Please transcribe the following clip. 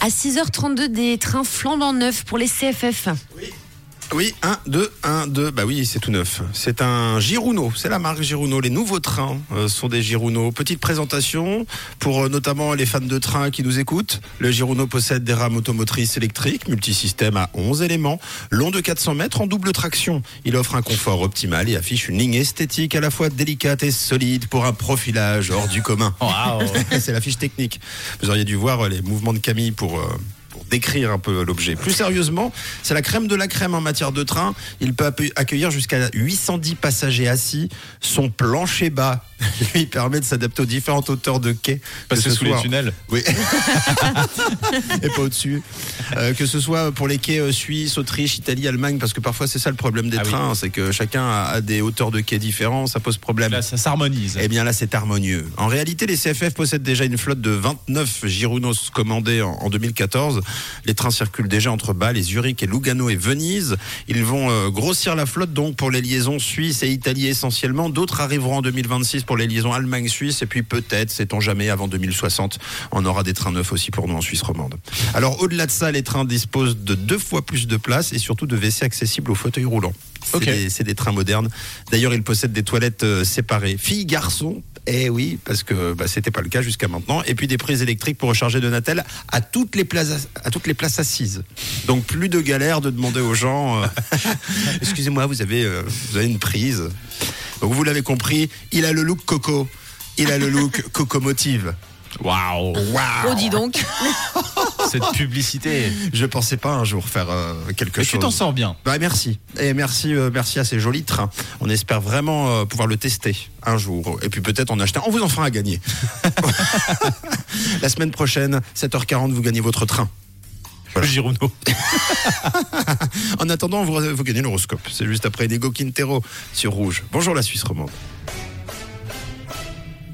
À 6h32, des trains flambant neufs pour les CFF. 1, 2, 1, 2. Bah oui, c'est tout neuf. C'est un Girouno. C'est la marque Girouno. Les nouveaux trains euh, sont des Girouno. Petite présentation pour euh, notamment les fans de train qui nous écoutent. Le Girouno possède des rames automotrices électriques, multisystème à 11 éléments, long de 400 mètres en double traction. Il offre un confort optimal et affiche une ligne esthétique à la fois délicate et solide pour un profilage hors du commun. c'est la fiche technique. Vous auriez dû voir euh, les mouvements de Camille pour. euh, pour décrire un peu l'objet. Plus sérieusement, c'est la crème de la crème en matière de train. Il peut accueillir jusqu'à 810 passagers assis. Son plancher bas lui permet de s'adapter aux différentes hauteurs de quai. Passer Que ce sous les soit- tunnels. Oui. Et pas au-dessus. Euh, que ce soit pour les quais euh, Suisse, Autriche, Italie, Allemagne, parce que parfois c'est ça le problème des Ah oui. trains, c'est que chacun a, a des hauteurs de quais différents, ça pose problème. Là, ça s'harmonise. Eh bien là, c'est harmonieux. En réalité, les CFF possèdent déjà une flotte de 29 Girounos commandés en, en 2014. Les trains circulent déjà entre Bâle, et Zurich et Lugano et Venise. Ils vont euh, grossir la flotte donc pour les liaisons Suisse et Italie essentiellement. D'autres arriveront en 2026 pour les liaisons Allemagne-Suisse et puis peut-être, sait-on jamais, avant 2060, on aura des trains neufs aussi pour nous en Suisse romande. Alors au-delà de ça, les trains disposent de deux fois plus de place et surtout de WC accessibles aux fauteuils roulants. C'est Ok. des- c'est des trains modernes. D'ailleurs, ils possèdent des toilettes euh, séparées. Filles, garçons. Eh oui, parce que bah, c'était pas le cas jusqu'à maintenant. Et puis des prises électriques pour recharger de Natel à toutes les places, à toutes les places assises. Donc plus de galère de demander aux gens. euh, Excusez-moi, vous avez, euh, vous avez une prise. Donc vous l'avez compris, il a le look coco. Il a le look cocomotive. Waouh Oh, dis donc. Cette publicité. Je pensais pas un jour faire euh, quelque Mais chose. tu t'en sors bien. Bah merci et merci euh, merci à ces jolis trains. On espère vraiment euh, pouvoir le tester un jour et puis peut-être en acheter. un. On vous en fera un gagner. La semaine prochaine, 7h40, vous gagnez votre train. En attendant, vous, vous gagnez l'horoscope. C'est juste après Nego Quintero sur Rouge. Bonjour la Suisse romande.